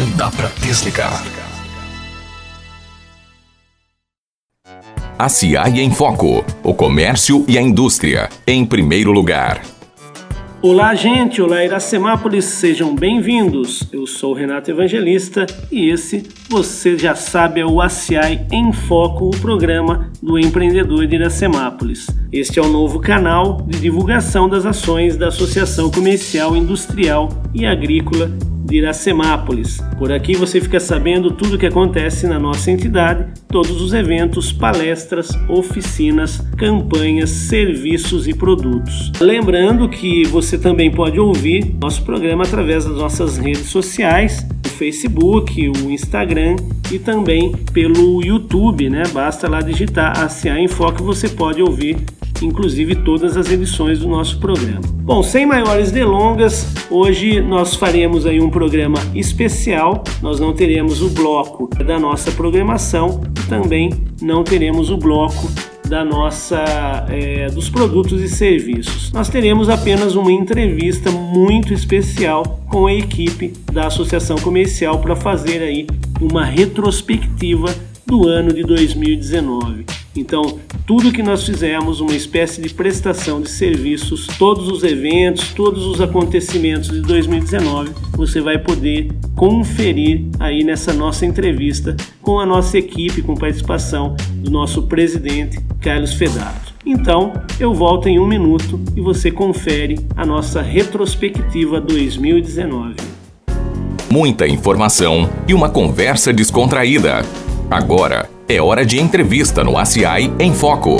Não dá para desligar. A CIAI em Foco. O comércio e a indústria. Em primeiro lugar. Olá, gente! Olá, Iracemápolis! Sejam bem-vindos! Eu sou Renato Evangelista e esse, você já sabe, é o ACI em Foco, o programa do empreendedor de Iracemápolis. Este é o novo canal de divulgação das ações da Associação Comercial, Industrial e Agrícola de Iracemápolis. Por aqui você fica sabendo tudo o que acontece na nossa entidade, todos os eventos, palestras, oficinas, campanhas, serviços e produtos. Lembrando que você também pode ouvir nosso programa através das nossas redes sociais, Facebook, o Instagram e também pelo YouTube, né? Basta lá digitar ACA em Foco e você pode ouvir inclusive todas as edições do nosso programa. Bom, sem maiores delongas, hoje nós faremos aí um programa especial. Nós não teremos o bloco da nossa programação e também não teremos o bloco da nossa é, dos produtos e serviços. Nós teremos apenas uma entrevista muito especial com a equipe da Associação Comercial para fazer aí uma retrospectiva do ano de 2019. Então, tudo que nós fizemos, uma espécie de prestação de serviços, todos os eventos, todos os acontecimentos de 2019, você vai poder conferir aí nessa nossa entrevista com a nossa equipe, com participação do nosso presidente Carlos Fedato. Então, eu volto em um minuto e você confere a nossa retrospectiva 2019. Muita informação e uma conversa descontraída. Agora é hora de entrevista no ACI em Foco.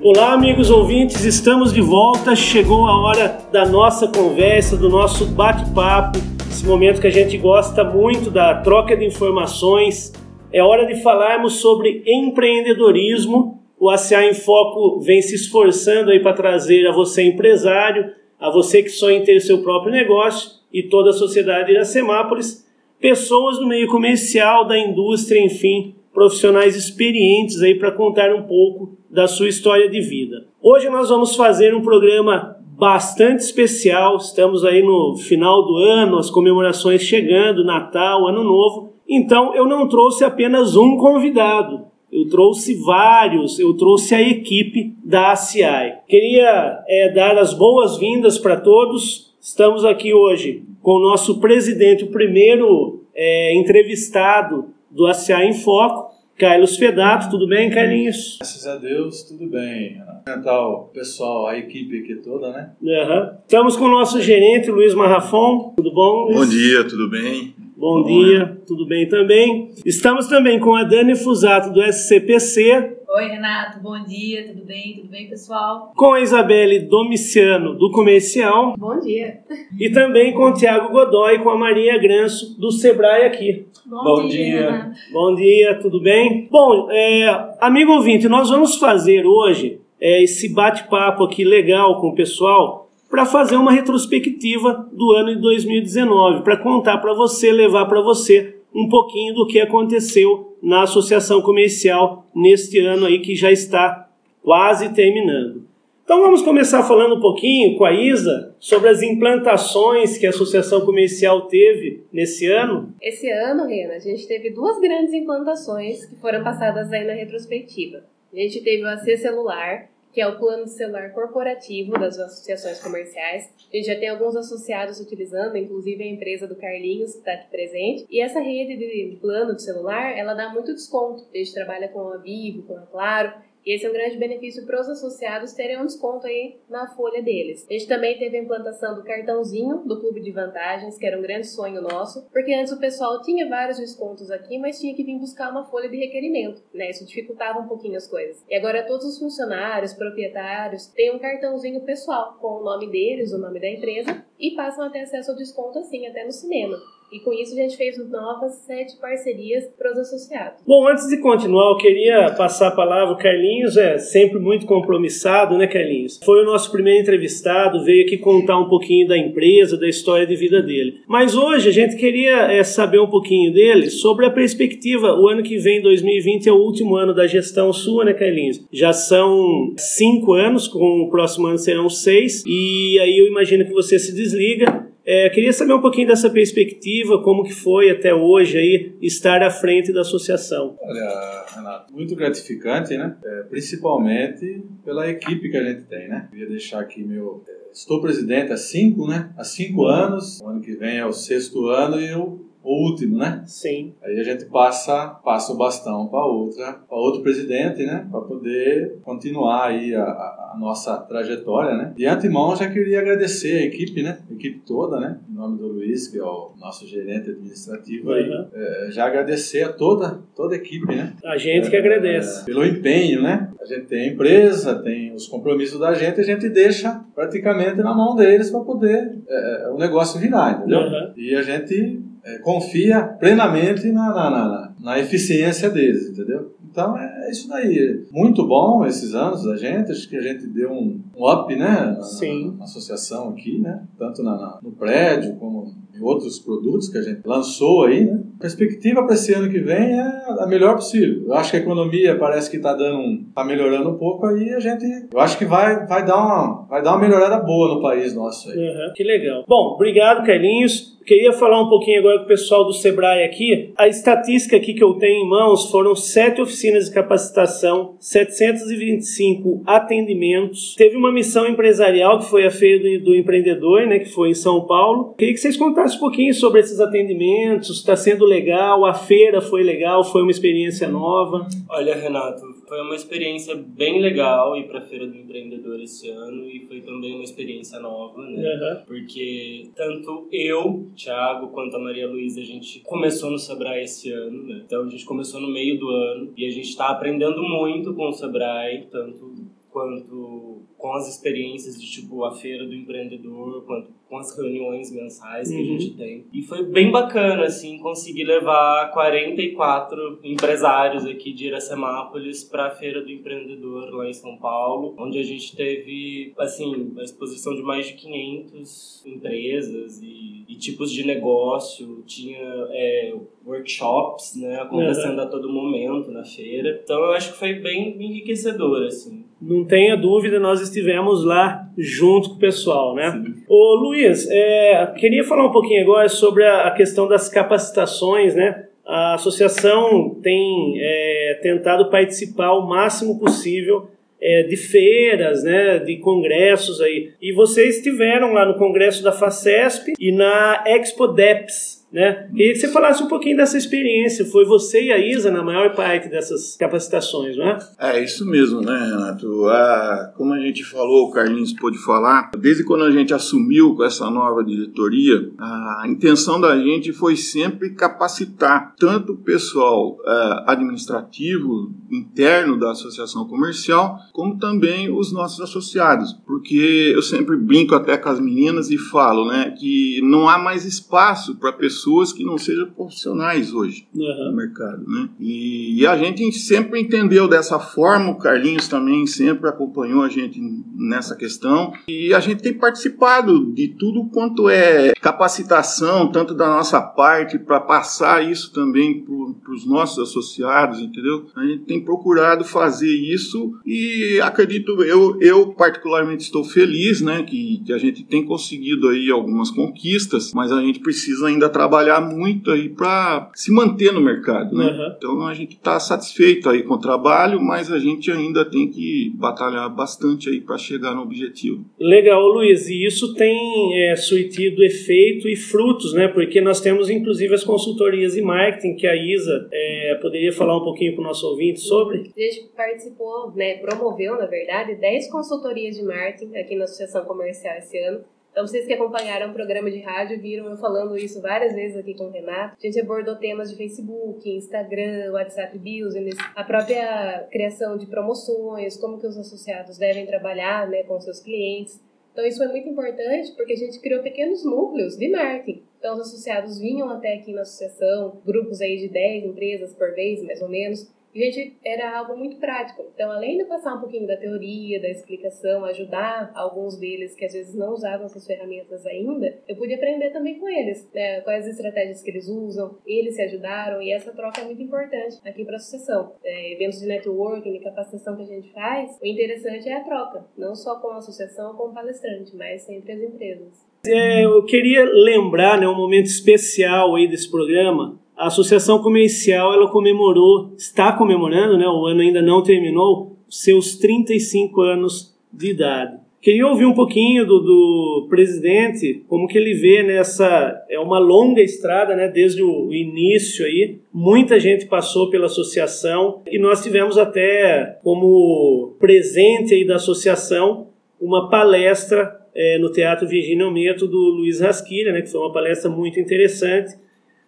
Olá, amigos ouvintes, estamos de volta. Chegou a hora da nossa conversa, do nosso bate-papo, esse momento que a gente gosta muito da troca de informações. É hora de falarmos sobre empreendedorismo. O ACA em Foco vem se esforçando aí para trazer a você empresário, a você que sonha em ter seu próprio negócio e toda a sociedade de Iracemápolis pessoas do meio comercial, da indústria, enfim, profissionais experientes aí para contar um pouco da sua história de vida. Hoje nós vamos fazer um programa bastante especial. Estamos aí no final do ano, as comemorações chegando, Natal, Ano Novo. Então eu não trouxe apenas um convidado, eu trouxe vários, eu trouxe a equipe da ACI. Queria é, dar as boas-vindas para todos. Estamos aqui hoje com o nosso presidente, o primeiro é, entrevistado do ACA em Foco, Carlos Fedato. Tudo bem, Carlinhos? Graças a Deus, tudo bem. Cumprimentar o pessoal, a equipe aqui toda, né? Uhum. Estamos com o nosso gerente, Luiz Marrafon. Tudo bom, Luiz? Bom dia, tudo bem? Bom, Bom dia, né? tudo bem também. Estamos também com a Dani Fusato do SCPC. Oi, Renato, bom dia, tudo bem? Tudo bem, pessoal? Com a Isabelle Domiciano do Comercial. Bom dia. E também com o Tiago Godoy com a Maria Granço do Sebrae aqui. Bom, bom dia. dia. Bom dia, tudo bem? Bom, é, amigo ouvinte, nós vamos fazer hoje é, esse bate-papo aqui legal com o pessoal para fazer uma retrospectiva do ano de 2019, para contar para você, levar para você um pouquinho do que aconteceu na associação comercial neste ano aí que já está quase terminando. Então vamos começar falando um pouquinho com a Isa sobre as implantações que a associação comercial teve nesse ano. Esse ano, Rena, a gente teve duas grandes implantações que foram passadas aí na retrospectiva. A gente teve o AC celular, que é o plano celular corporativo das associações comerciais. A gente já tem alguns associados utilizando, inclusive a empresa do Carlinhos, que está aqui presente. E essa rede de plano de celular, ela dá muito desconto. A gente trabalha com a Vivo, com a Claro, e esse é um grande benefício para os associados terem um desconto aí na folha deles. A gente também teve a implantação do cartãozinho do Clube de Vantagens, que era um grande sonho nosso, porque antes o pessoal tinha vários descontos aqui, mas tinha que vir buscar uma folha de requerimento, né? Isso dificultava um pouquinho as coisas. E agora todos os funcionários, proprietários, têm um cartãozinho pessoal com o nome deles, o nome da empresa, e passam a ter acesso ao desconto assim, até no cinema. E com isso a gente fez novas sete parcerias para os associados. Bom, antes de continuar, eu queria passar a palavra. O Carlinhos é sempre muito compromissado, né, Carlinhos? Foi o nosso primeiro entrevistado, veio aqui contar um pouquinho da empresa, da história de vida dele. Mas hoje a gente queria é, saber um pouquinho dele sobre a perspectiva. O ano que vem, 2020, é o último ano da gestão sua, né, Carlinhos? Já são cinco anos, com o próximo ano serão seis. E aí eu imagino que você se desliga É, queria saber um pouquinho dessa perspectiva, como que foi até hoje aí estar à frente da associação. Olha, Renato, muito gratificante, né? É, principalmente pela equipe que a gente tem, né? Queria deixar aqui meu... É, estou presidente há cinco, né? Há cinco anos. O ano que vem é o sexto ano e eu o último, né? Sim. Aí a gente passa, passa o bastão para outra, para outro presidente, né? Para poder continuar aí a, a, nossa trajetória, né? De antemão, já queria agradecer a equipe, né? A equipe toda, né? Em nome do Luiz, que é o nosso gerente administrativo, uhum. aí, é, já agradecer a toda, toda a equipe, né? A gente que agradece. É, pelo empenho, né? A gente tem a empresa, tem os compromissos da gente, a gente deixa praticamente na mão deles para poder é, o negócio virar, entendeu? Uhum. E a gente é, confia plenamente na, na, na, na, eficiência deles, entendeu? Então é, é isso daí. Muito bom esses anos da gente, acho que a gente deu um, um up, né? Sim. na, associação aqui, né? Tanto na, no prédio como em outros produtos que a gente lançou aí, né? A perspectiva para esse ano que vem é a melhor possível. Eu acho que a economia parece que está dando, tá melhorando um pouco aí, a gente, eu acho que vai, vai dar uma, vai dar uma melhorada boa no país nosso aí. Uhum, que legal. Bom, obrigado, Carlinhos. Queria falar um pouquinho agora com o pessoal do Sebrae aqui. A estatística aqui que eu tenho em mãos foram sete oficinas de capacitação, 725 atendimentos. Teve uma missão empresarial que foi a Feira do, do Empreendedor, né, que foi em São Paulo. Queria que vocês contassem um pouquinho sobre esses atendimentos. Está sendo legal? A feira foi legal? Foi uma experiência nova? Olha, Renato, foi uma experiência bem legal ir para a Feira do Empreendedor esse ano e foi também uma experiência nova, né? Uhum. Porque tanto eu, Thiago, quanto a Maria Luísa, a gente começou no Sebrae esse ano, né? Então a gente começou no meio do ano e a gente está aprendendo muito com o Sebrae, tanto quanto com as experiências de tipo a feira do empreendedor, quanto com as reuniões mensais que uhum. a gente tem. E foi bem bacana, assim, conseguir levar 44 empresários aqui de Iracemápolis para a Feira do Empreendedor lá em São Paulo, onde a gente teve, assim, a exposição de mais de 500 empresas e, e tipos de negócio. Tinha é, workshops, né, acontecendo uhum. a todo momento na feira. Então eu acho que foi bem enriquecedor, assim. Não tenha dúvida, nós estivemos lá junto com o pessoal, né? Sim. Ô Luiz, é, queria falar um pouquinho agora sobre a, a, questão das capacitações, né? A associação tem é, tentado participar o máximo possível é, de feiras, né, de congressos aí. E vocês estiveram lá no congresso da FACESP e na Expo DEPS, né? Queria que você falasse um pouquinho dessa experiência. Foi você e a Isa na maior parte dessas capacitações, não é? É isso mesmo, né, Renato? Ah, como a gente falou, o Carlinhos pôde falar, desde quando a gente assumiu com essa nova diretoria, a intenção da gente foi sempre capacitar tanto o pessoal ah, administrativo interno da associação comercial, como também os nossos associados, porque eu sempre brinco até com as meninas e falo, né, que não há mais espaço para pessoas pessoas que não sejam profissionais hoje uhum. no mercado, né? E, e, a gente sempre entendeu dessa forma, o Carlinhos também sempre acompanhou a gente nessa questão e a gente tem participado de tudo quanto é capacitação, tanto da nossa parte para passar isso também para os nossos associados, entendeu? A gente tem procurado fazer isso e acredito eu, eu particularmente estou feliz, né, que, que a gente tem conseguido aí algumas conquistas, mas a gente precisa ainda trabalhar muito aí para se manter no mercado, né? Uhum. Então a gente está satisfeito aí com o trabalho, mas a gente ainda tem que batalhar bastante aí para chegar no objetivo. Legal, Luiz. E isso tem é, surtido efeito e frutos, né? Porque nós temos inclusive as consultorias de marketing que a Isa é, poderia falar um pouquinho para o nosso ouvinte sobre. A gente participou, né? Promoveu, na verdade, 10 consultorias de marketing aqui na Associação Comercial esse ano então, vocês que acompanharam o programa de rádio viram eu falando isso várias vezes aqui com o Renato. A gente abordou temas de Facebook, Instagram, WhatsApp Business, a própria criação de promoções, como que os associados devem trabalhar né, com seus clientes. Então, isso foi muito importante porque a gente criou pequenos núcleos de marketing. Então, os associados vinham até aqui na associação, grupos aí de 10 empresas por vez, mais ou menos, e, gente, era algo muito prático. Então, além de passar um pouquinho da teoria, da explicação, ajudar alguns deles que às vezes não usavam essas ferramentas ainda, eu pude aprender também com eles, né? quais as estratégias que eles usam, eles se ajudaram e essa troca é muito importante aqui para a associação. É, eventos de networking, de capacitação que a gente faz, o interessante é a troca, não só com a associação, com o palestrante, mas entre as empresas. É, eu queria lembrar né, um momento especial aí desse programa. A Associação Comercial ela comemorou, está comemorando, né, o ano ainda não terminou, seus 35 anos de idade. Queria ouvir um pouquinho do, do, presidente, como que ele vê nessa... É uma longa estrada, né, desde o início aí. Muita gente passou pela associação e nós tivemos até como presente aí da associação uma palestra é, no Teatro Virgínio Meto do Luiz Rasquilha, né, que foi uma palestra muito interessante.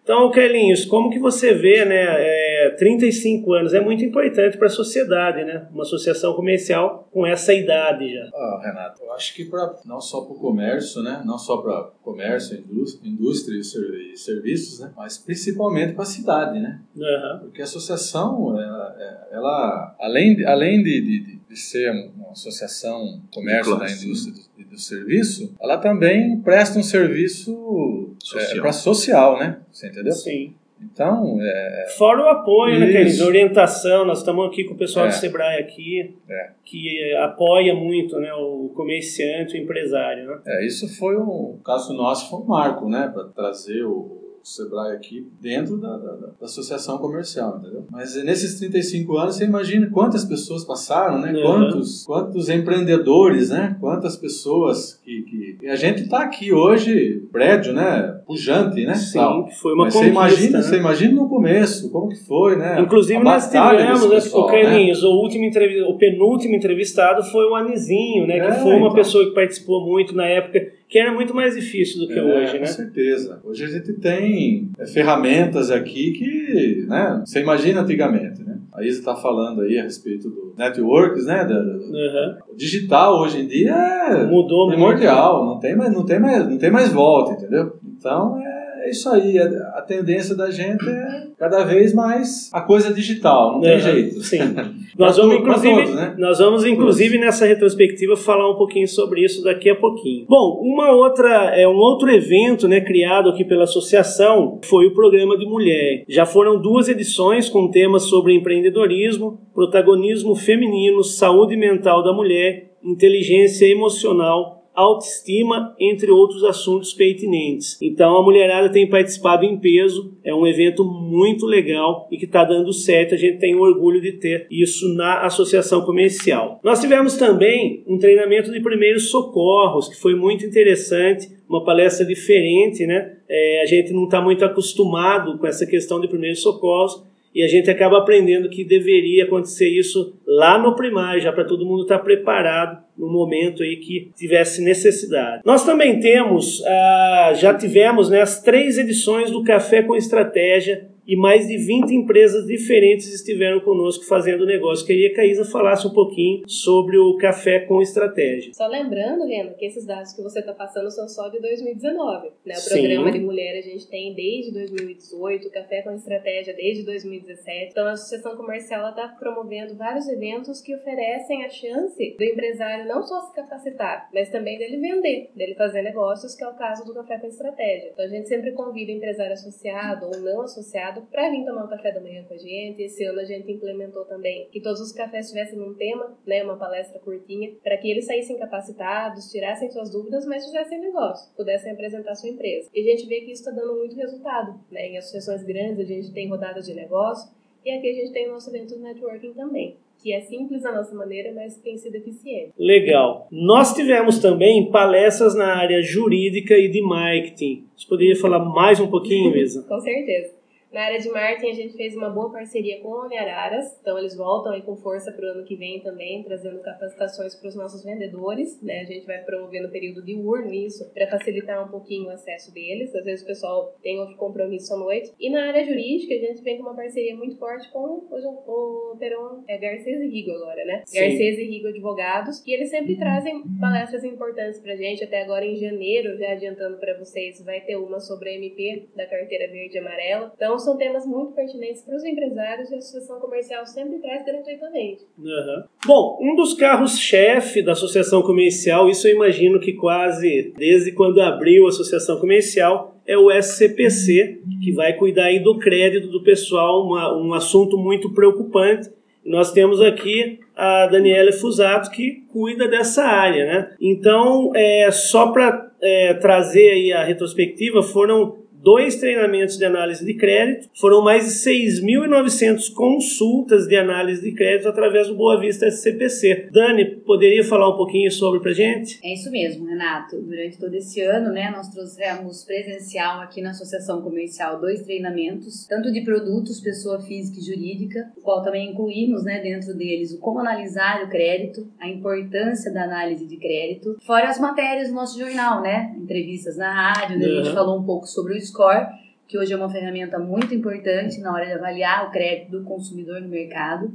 Então, Carlinhos, como que você vê, né, é, 35 anos é muito importante para a sociedade, né, uma associação comercial com essa idade já. Ah, Renato, eu acho que pra, não só para o comércio, né, não só para comércio, indústria, indústria e serviços, né, mas principalmente para a cidade, né, uhum. porque a associação, ela, é, ela além, além de, de, de ser associação comércio da indústria e do, do serviço, ela também presta um serviço social, é, para social, né, você entendeu? Sim. Então, é... Fora o apoio, né, Cris? Orientação, nós estamos aqui com o pessoal É. do Sebrae aqui, É. que apoia muito né, o comerciante, o empresário. Né? É, isso foi um o caso nosso foi um marco, né, para trazer o Sebrae aqui dentro da, da, da associação comercial, entendeu? Mas nesses 35 anos, você imagina quantas pessoas passaram, né? Uhum. Quantos, quantos empreendedores, né? Quantas pessoas que, que... E a gente está aqui hoje, prédio, né? Pujante, né? Sim, Tal. que foi uma Mas você imagina, né? você imagina no começo, como que foi, né? Inclusive, nós tivemos, né, pessoal, o Carlinhos, o, último o penúltimo entrevistado foi o Anizinho, né, que É, foi uma então. pessoa que participou muito na época, que era muito mais difícil do que É, hoje, Com né? certeza. Hoje a gente tem é, ferramentas aqui que, né, você imagina antigamente, né? A Isa está falando aí a respeito do networks, né? da- Uhum. o digital hoje em dia é Mudou primordial, não tem mais, não tem mais, não tem mais volta, entendeu? Então é é isso aí, a, tendência da gente é cada vez mais a coisa digital, não tem Uhum, jeito. Sim. Nós Pra vamos, inclusive, todos, né? nós vamos, inclusive, nessa retrospectiva, falar um pouquinho sobre isso daqui a pouquinho. Bom, uma outra, é um outro evento, né, criado aqui pela associação, foi o programa de mulher. Já foram duas edições com temas sobre empreendedorismo, protagonismo feminino, saúde mental da mulher, inteligência emocional autoestima, entre outros assuntos pertinentes. Então a mulherada tem participado em peso, é um evento muito legal e que está dando certo, a gente tem orgulho de ter isso na associação comercial. Nós tivemos também um treinamento de primeiros socorros, que foi muito interessante, uma palestra diferente, né? É, a gente não está muito acostumado com essa questão de primeiros socorros, e a gente acaba aprendendo que deveria acontecer isso lá no primário, já para todo mundo estar preparado no momento aí que tivesse necessidade. Nós também temos, ah, já tivemos né, as três edições do Café com Estratégia e mais de 20 empresas diferentes estiveram conosco fazendo negócio. Queria que a Isa falasse um pouquinho sobre o Café com Estratégia. Só lembrando, Rena, que esses dados que você está passando são só de 2019. Né? O Sim. programa de mulher a gente tem desde 2018, o Café com Estratégia desde 2017. Então a Associação Comercial está promovendo vários eventos que oferecem a chance do empresário não só se capacitar, mas também dele vender, dele fazer negócios, que é o caso do Café com Estratégia. Então a gente sempre convida empresário associado ou não associado para vir tomar um café da manhã com a gente. Esse ano a gente implementou também que todos os cafés tivessem um tema, né, uma palestra curtinha, para que eles saíssem capacitados, tirassem suas dúvidas, mas fizessem negócio, pudessem apresentar sua empresa. E a gente vê que isso está dando muito resultado. Né? Em associações grandes a gente tem rodadas de negócio e aqui a gente tem o nosso evento de networking também, que é simples à nossa maneira, mas tem sido eficiente. Legal. Nós tivemos também palestras na área jurídica e de marketing. Você poderia falar mais um pouquinho, Isa? Com certeza. Na área de marketing, a gente fez uma boa parceria com a Uniararas, então eles voltam aí com força para o ano que vem também, trazendo capacitações para os nossos vendedores, né? A gente vai promover no período de urno isso, para facilitar um pouquinho o acesso deles. Às vezes o pessoal tem outro compromisso à noite. E na área jurídica, a gente vem com uma parceria muito forte com o, o Peron é, Garcês e Rigo agora, né? Sim. Garcês e Rigo Advogados, que eles sempre trazem palestras importantes pra gente. Até agora em janeiro, já adiantando para vocês, vai ter uma sobre a MP da carteira verde e amarela. Então são temas muito pertinentes para os empresários e a associação comercial sempre traz gratuitamente. Uhum. Bom, um dos carros-chefe da associação comercial, isso eu imagino que quase desde quando abriu a associação comercial, é o SCPC, que vai cuidar aí do crédito do pessoal, uma, um assunto muito preocupante. Nós temos aqui a Daniela Fusato, que cuida dessa área, né? Então, é, só para é, trazer aí a retrospectiva, foram dois treinamentos de análise de crédito, foram mais de 6.900 consultas de análise de crédito através do Boa Vista SCPC. Dani, poderia falar um pouquinho sobre pra gente? É isso mesmo, Renato. Durante todo esse ano, né, nós trouxemos presencial aqui na Associação Comercial dois treinamentos, tanto de produtos, pessoa física e jurídica, o qual também incluímos, né, dentro deles o como analisar o crédito, a importância da análise de crédito, fora as matérias do nosso jornal, né, entrevistas na rádio, onde uhum. a gente falou um pouco sobre o score, que hoje é uma ferramenta muito importante na hora de avaliar o crédito do consumidor no mercado.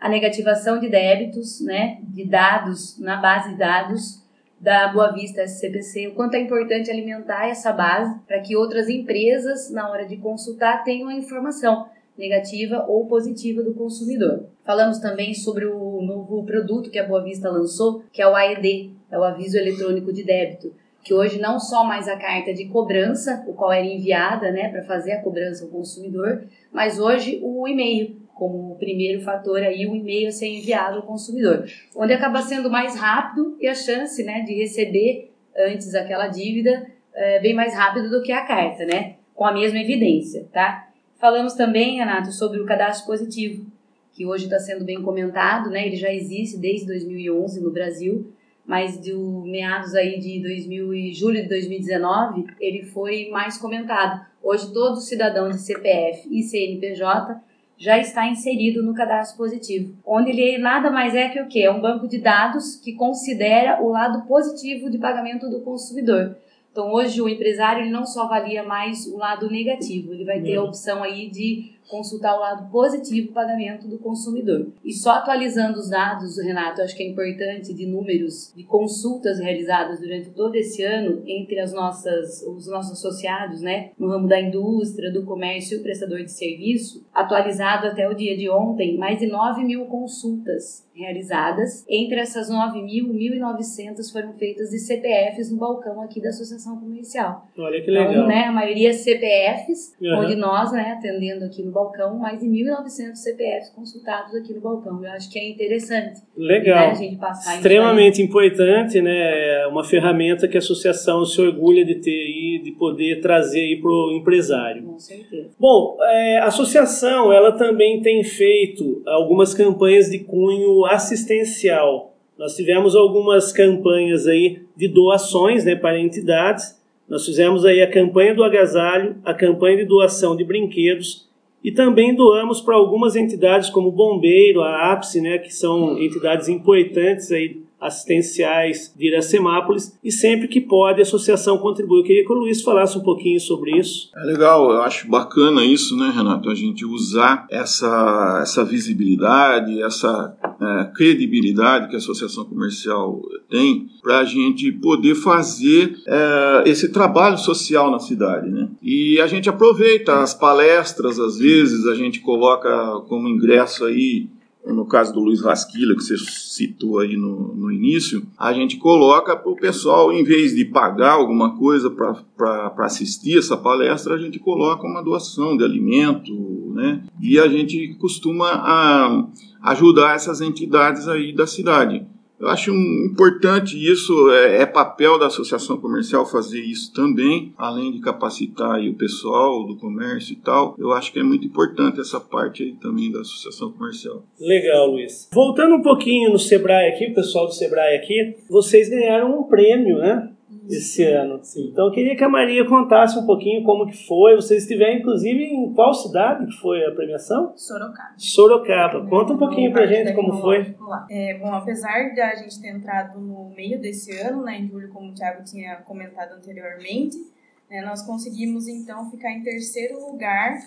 A negativação de débitos, né, de dados, na base de dados da Boa Vista SCPC, o quanto é importante alimentar essa base para que outras empresas, na hora de consultar, tenham a informação negativa ou positiva do consumidor. Falamos também sobre o novo produto que a Boa Vista lançou, que é o AED, é o Aviso Eletrônico de Débito, que hoje não só mais a carta de cobrança, o qual era enviada né, para fazer a cobrança ao consumidor, mas hoje o e-mail, como o primeiro fator aí, o e-mail ser enviado ao consumidor, onde acaba sendo mais rápido e a chance né, de receber antes aquela dívida é bem mais rápido do que a carta, né? Com a mesma evidência, tá? Falamos também, Renato, sobre o cadastro positivo, que hoje está sendo bem comentado, né? Ele já existe desde 2011 no Brasil, mas de meados aí de 2000 e julho de 2019, ele foi mais comentado. Hoje todo cidadão de CPF e CNPJ já está inserido no cadastro positivo, onde ele nada mais é que o que? É um banco de dados que considera o lado positivo de pagamento do consumidor. Então hoje o empresário ele não só avalia mais o lado negativo, ele vai ter a uhum. opção aí de consultar o lado positivo do pagamento do consumidor. E só atualizando os dados, Renato, acho que é importante de números de consultas realizadas durante todo esse ano entre as nossas, os nossos associados, né, no ramo da indústria, do comércio e o prestador de serviço, atualizado até o dia de ontem, mais de 9 mil consultas realizadas. Entre essas 9 mil, 1.900 foram feitas de CPFs no balcão aqui da Associação Comercial. Olha que legal. Então, né, a maioria CPFs, uhum. onde nós, né, atendendo aqui no balcão, mais de 1.900 CPFs consultados aqui no balcão. Eu acho que é interessante. Legal. Né, a gente passar Extremamente importante, né? Uma ferramenta que a associação se orgulha de ter aí, de poder trazer aí para o empresário. Com certeza. Bom, é, a associação ela também tem feito algumas campanhas de cunho assistencial. Nós tivemos algumas campanhas aí de doações né, para entidades. Nós fizemos aí a campanha do agasalho, a campanha de doação de brinquedos e também doamos para algumas entidades como o Bombeiro, a APSE, né, que são entidades importantes aí assistenciais de Iracemápolis e sempre que pode a associação contribui. Eu queria que o Luiz falasse um pouquinho sobre isso. É legal, eu acho bacana isso, né, Renato? A gente usar essa, essa visibilidade, essa é, credibilidade que a associação comercial tem para a gente poder fazer é, esse trabalho social na cidade, né? E a gente aproveita as palestras, às vezes a gente coloca como ingresso aí no caso do Luiz Rasquila, que você citou aí no, no início, a gente coloca para o pessoal, em vez de pagar alguma coisa para assistir essa palestra, a gente coloca uma doação de alimento, né? E a gente costuma a, ajudar essas entidades aí da cidade. Eu acho importante isso, é, é, papel da associação comercial fazer isso também, além de capacitar o pessoal do comércio e tal. Eu acho que é muito importante essa parte aí também da associação comercial. Legal, Luiz. Voltando um pouquinho no Sebrae aqui, o pessoal do Sebrae aqui, vocês ganharam um prêmio, né? Esse ano. Sim. Então eu queria que a Maria contasse um pouquinho como que foi. Vocês estiveram, inclusive, em qual cidade que foi a premiação? Sorocaba. Sorocaba. Conta um pouquinho pra gente como foi. É, bom, apesar da gente ter entrado no meio desse ano, né, em julho, como o Thiago tinha comentado anteriormente, né, nós conseguimos então ficar em terceiro lugar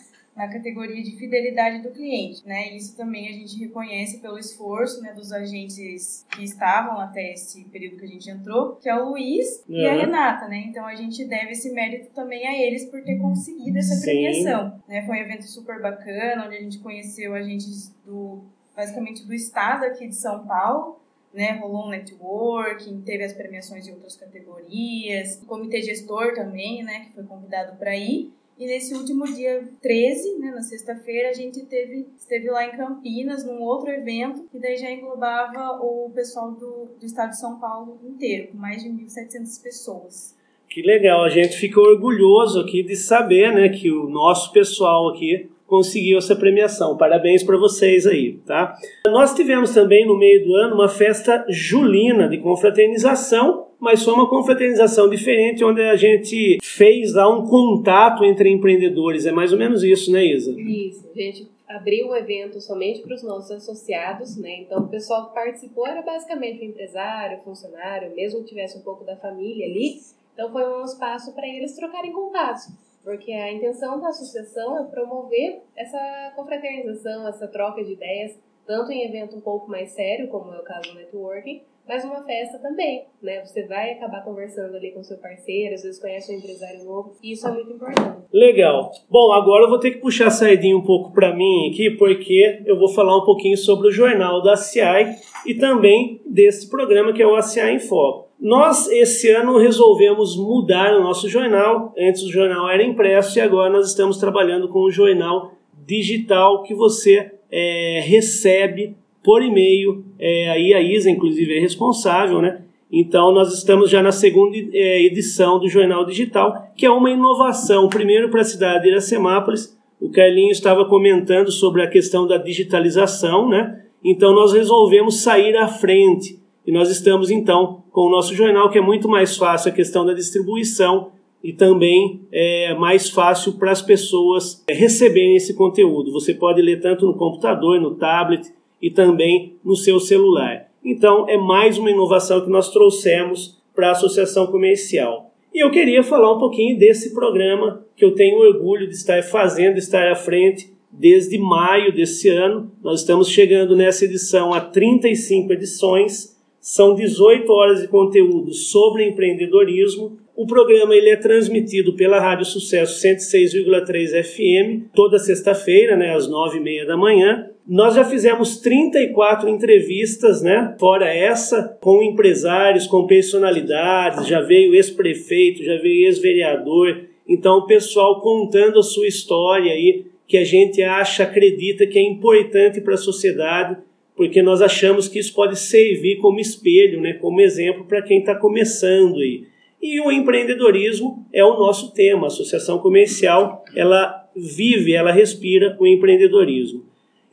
na categoria de fidelidade do cliente, né? Isso também a gente reconhece pelo esforço, né, dos agentes que estavam até esse período que a gente entrou, que é o Luiz uhum. e a Renata, né? Então a gente deve esse mérito também a eles por ter conseguido essa premiação, né? Foi um evento super bacana, onde a gente conheceu agentes do basicamente do estado aqui de São Paulo, né, rolou um networking, teve as premiações de outras categorias, o comitê gestor também, né, que foi convidado para ir. E nesse último dia 13, né, na sexta-feira, a gente teve, esteve lá em Campinas, num outro evento, que daí já englobava o pessoal do, do estado de São Paulo inteiro, com mais de 1.700 pessoas. Que legal, a gente fica orgulhoso aqui de saber, né, que o nosso pessoal aqui conseguiu essa premiação. Parabéns para vocês aí, tá? Nós tivemos também no meio do ano uma festa julina de confraternização, mas foi uma confraternização diferente onde a gente fez lá um contato entre empreendedores. É mais ou menos isso, né, Isa? Isso, a gente abriu o evento somente para os nossos associados, né? Então o pessoal que participou era basicamente empresário, funcionário, mesmo que tivesse um pouco da família ali. Então foi um espaço para eles trocarem contatos porque a intenção da associação é promover essa confraternização, essa troca de ideias, tanto em evento um pouco mais sério, como é o caso do networking, mas uma festa também, né? Você vai acabar conversando ali com seu parceiro, às vezes conhece um empresário novo, e isso é muito importante. Legal. Bom, agora eu vou ter que puxar a saidinha um pouco para mim aqui, porque eu vou falar um pouquinho sobre o jornal da CI e também desse programa que é o ACI em Foco. Nós, esse ano, resolvemos mudar o nosso jornal. Antes o jornal era impresso e agora nós estamos trabalhando com o jornal digital que você é, recebe por e-mail. É, aí a Isa, inclusive, é responsável, né? Então, nós estamos já na segunda é, edição do Jornal Digital, que é uma inovação, primeiro para a cidade de Iracemápolis. O Carlinho estava comentando sobre a questão da digitalização, né? Então, nós resolvemos sair à frente e nós estamos então com o nosso jornal, que é muito mais fácil a questão da distribuição e também é mais fácil para as pessoas é, receberem esse conteúdo. Você pode ler tanto no computador, no tablet e também no seu celular. Então, é mais uma inovação que nós trouxemos para a Associação Comercial. E eu queria falar um pouquinho desse programa que eu tenho orgulho de estar fazendo, de estar à frente desde maio desse ano. Nós estamos chegando nessa edição a 35 edições são 18 horas de conteúdo sobre empreendedorismo. O programa ele é transmitido pela Rádio Sucesso 106,3 FM toda sexta-feira, né, às 9h30 da manhã. Nós já fizemos 34 entrevistas, né? Fora essa, com empresários, com personalidades, já veio ex-prefeito, já veio ex-vereador. Então, o pessoal contando a sua história aí, que a gente acha, acredita que é importante para a sociedade porque nós achamos que isso pode servir como espelho, né, como exemplo para quem está começando aí. E o empreendedorismo é o nosso tema. A associação comercial ela vive, ela respira o empreendedorismo.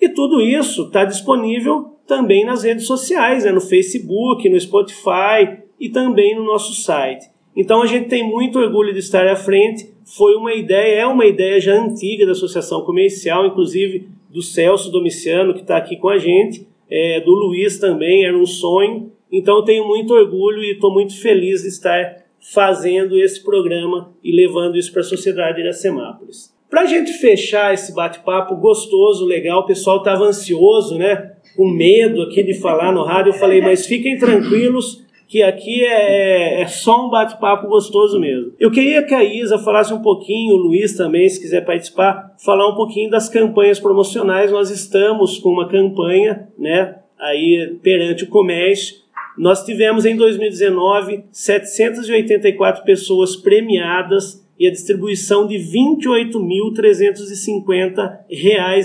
E tudo isso está disponível também nas redes sociais, né, no Facebook, no Spotify e também no nosso site. Então a gente tem muito orgulho de estar à frente. Foi uma ideia, é uma ideia já antiga da associação comercial, inclusive do Celso Domiciano, que está aqui com a gente é, do Luiz também, era um sonho. Então tenho muito orgulho e estou muito feliz de estar fazendo esse programa e levando isso para a sociedade de Iracemápolis. Para a gente fechar esse bate-papo gostoso, legal, o pessoal estava ansioso, né? Com medo aqui de falar no rádio. Eu falei, mas fiquem tranquilos, que aqui é, é só um bate-papo gostoso mesmo. Eu queria que a Isa falasse um pouquinho, o Luiz também, se quiser participar, falar um pouquinho das campanhas promocionais. Nós estamos com uma campanha, né, aí perante o comércio. Nós tivemos em 2019 784 pessoas premiadas e a distribuição de R$ 28.350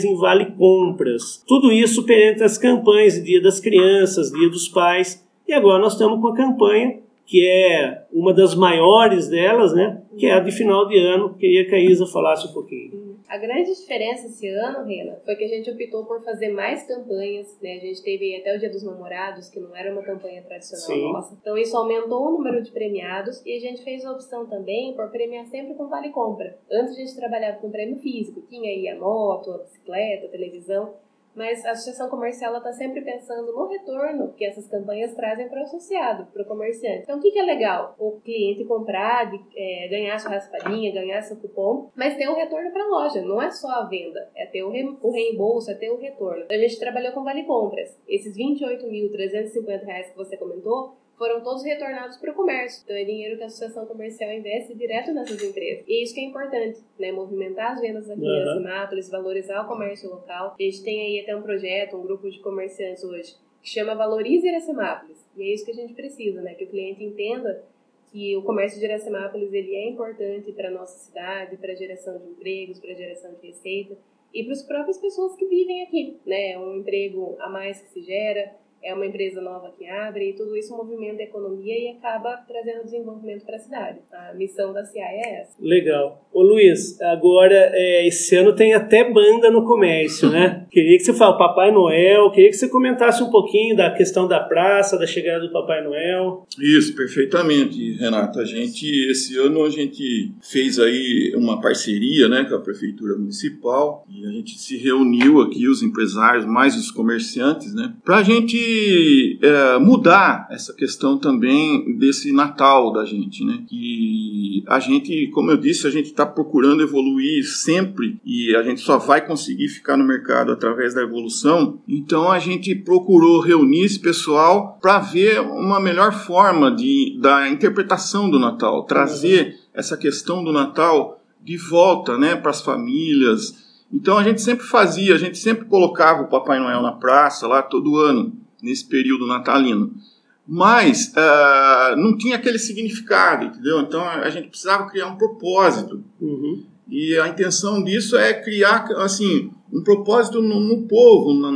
em vale compras. Tudo isso perante as campanhas Dia das Crianças, Dia dos Pais e agora nós estamos com a campanha, que é uma das maiores delas, né? Que é a de final de ano. Queria que a Isa falasse um pouquinho. A grande diferença esse ano, Rena, foi que a gente optou por fazer mais campanhas, né? A gente teve até o Dia dos Namorados, que não era uma campanha tradicional Sim. nossa. Então isso aumentou o número de premiados e a gente fez a opção também por premiar sempre com vale compra. Antes a gente trabalhava com prêmio físico, tinha aí a moto, a bicicleta, a televisão mas a associação comercial está sempre pensando no retorno que essas campanhas trazem para o associado, para o comerciante. Então, o que, que, é legal? O cliente comprar, de, é, ganhar sua raspadinha, ganhar seu cupom, mas ter um retorno para a loja. Não é só a venda, é ter o, re, o reembolso, é ter o retorno. Então, a gente trabalhou com Vale Compras. Esses R$ 28.350 que você comentou, foram todos retornados para o comércio. Então é dinheiro que a associação comercial investe direto nessas empresas. E é isso que é importante, né? Movimentar as vendas aqui uhum. em Simápolis, valorizar o comércio local. A gente tem aí até um projeto, um grupo de comerciantes hoje, que chama Valorize Iracemápolis. E é isso que a gente precisa, né? Que o cliente entenda que o comércio de Iracemápolis ele é importante para a nossa cidade, para a geração de empregos, para a geração de receita e para as próprias pessoas que vivem aqui, né? Um emprego a mais que se gera, é uma empresa nova que abre e tudo isso movimenta a economia e acaba trazendo desenvolvimento para a cidade. A missão da CI é essa. Legal. Ô Luiz, agora é, esse ano tem até banda no comércio, né? Queria que você falasse Papai Noel, queria que você comentasse um pouquinho da questão da praça, da chegada do Papai Noel. Isso, perfeitamente, Renato. A gente, esse ano a gente fez aí uma parceria né, com a Prefeitura Municipal e a gente se reuniu aqui, os empresários, mais os comerciantes, né? Para a é, mudar essa questão também desse Natal da gente, né? Que a gente, como eu disse, a gente está procurando evoluir sempre e a gente só vai conseguir ficar no mercado através da evolução. Então a gente procurou reunir esse pessoal para ver uma melhor forma de, da interpretação do Natal, trazer essa questão do Natal de volta, né, para as famílias. Então a gente sempre fazia, a gente sempre colocava o Papai Noel na praça lá todo ano nesse período natalino. Mas uh, não tinha aquele significado, entendeu? Então a gente precisava criar um propósito. Uhum. E a intenção disso é criar assim um propósito no, no povo, no,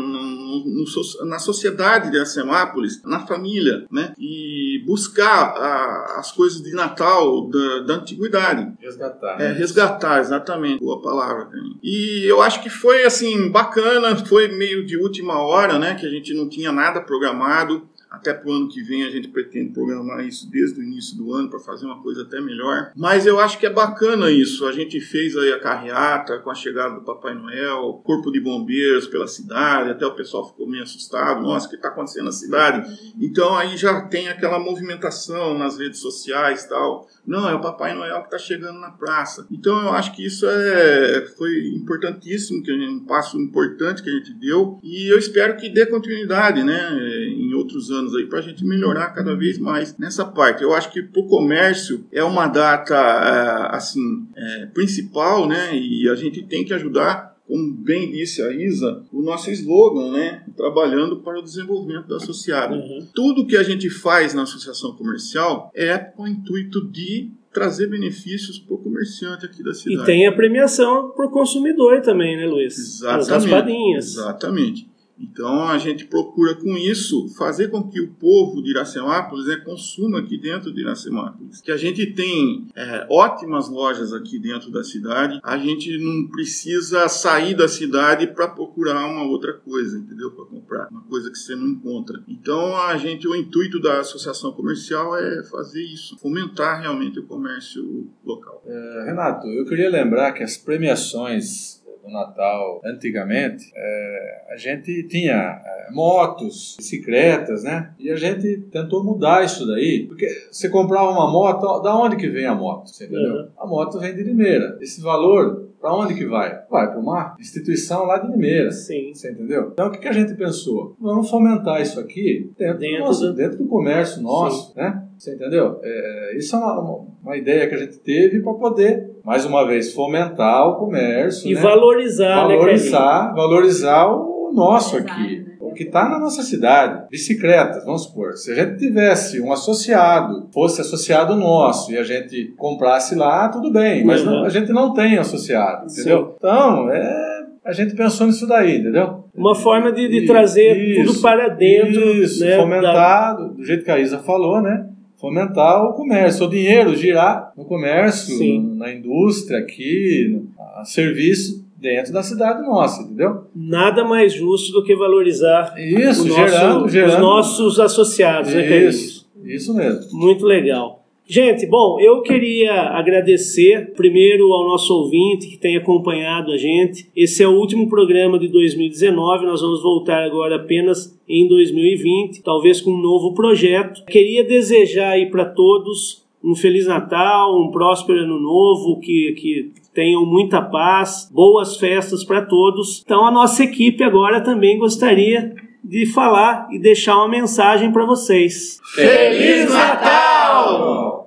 no, no, na sociedade de Semápolis, na família, né? E buscar a, as coisas de Natal da, da antiguidade. Resgatar. É, resgatar, exatamente, boa palavra. E eu acho que foi assim bacana, foi meio de última hora, né? Que a gente não tinha nada programado. Até para o ano que vem a gente pretende programar isso desde o início do ano para fazer uma coisa até melhor. Mas eu acho que é bacana isso. A gente fez aí a carreata com a chegada do Papai Noel, corpo de bombeiros pela cidade, até o pessoal ficou meio assustado. Nossa, o que está acontecendo na cidade? Então aí já tem aquela movimentação nas redes sociais tal. Não, é o Papai Noel que está chegando na praça. Então eu acho que isso é, foi importantíssimo, que é um passo importante que a gente deu. E eu espero que dê continuidade né, em outros anos aí para a gente melhorar cada vez mais nessa parte. Eu acho que para o comércio é uma data é, assim é, principal, né? E a gente tem que ajudar como bem disse a Isa, o nosso slogan, né? Trabalhando para o desenvolvimento da associada. Uhum. Tudo que a gente faz na associação comercial é com o intuito de trazer benefícios para o comerciante aqui da cidade. E tem a premiação para o consumidor também, né, Luiz? Exatamente. As raspadinhas. Exatamente. Então a gente procura com isso fazer com que o povo de Iracemápolis né, consuma aqui dentro de Iracemápolis. Que a gente tem é, ótimas lojas aqui dentro da cidade, a gente não precisa sair da cidade para procurar uma outra coisa, entendeu? Para comprar uma coisa que você não encontra. Então a gente, o intuito da associação comercial é fazer isso, fomentar realmente o comércio local. É, Renato, eu queria lembrar que as premiações Natal, antigamente, é, a gente tinha é, motos, bicicletas, né? E a gente tentou mudar isso daí, porque você comprava uma moto, da onde que vem a moto? Você entendeu? Uhum. A moto vem de Limeira. Esse valor para onde que vai? Vai para uma instituição lá de Limeira. Sim. Você entendeu? Então o que, que a gente pensou? Vamos fomentar isso aqui dentro, Dentro do, nosso, do- dentro do comércio nosso, né? Você entendeu? É, isso é uma, uma, uma ideia que a gente teve para poder, mais uma vez, fomentar o comércio, E né? valorizar, né, valorizar, valorizar o nosso Valorizar, aqui. né? O que está na nossa cidade. Bicicletas, vamos supor. Se a gente tivesse um associado, fosse associado nosso e a gente comprasse lá, tudo bem. Mas Uhum. não- a gente não tem associado, entendeu? Então, é, a gente pensou nisso daí, entendeu? Uma forma de, de trazer isso, tudo para dentro, Isso, né? da- fomentar, do- do jeito que a Isa falou, né? Fomentar o comércio, o dinheiro girar no comércio, Sim. na indústria aqui, a serviço dentro da cidade nossa, entendeu? Nada mais justo do que valorizar Isso, o nosso- gerando, gerando. os nossos associados, né, Carlinhos? Isso, isso mesmo. Muito legal. Gente, bom, eu queria agradecer primeiro ao nosso ouvinte que tem acompanhado a gente. Esse é o último programa de 2019, nós vamos voltar agora apenas em 2020, talvez com um novo projeto. Queria desejar aí para todos um Feliz Natal, um próspero Ano Novo, que, que tenham muita paz, boas festas para todos. Então, a nossa equipe agora também gostaria de falar e deixar uma mensagem para vocês. Feliz Natal!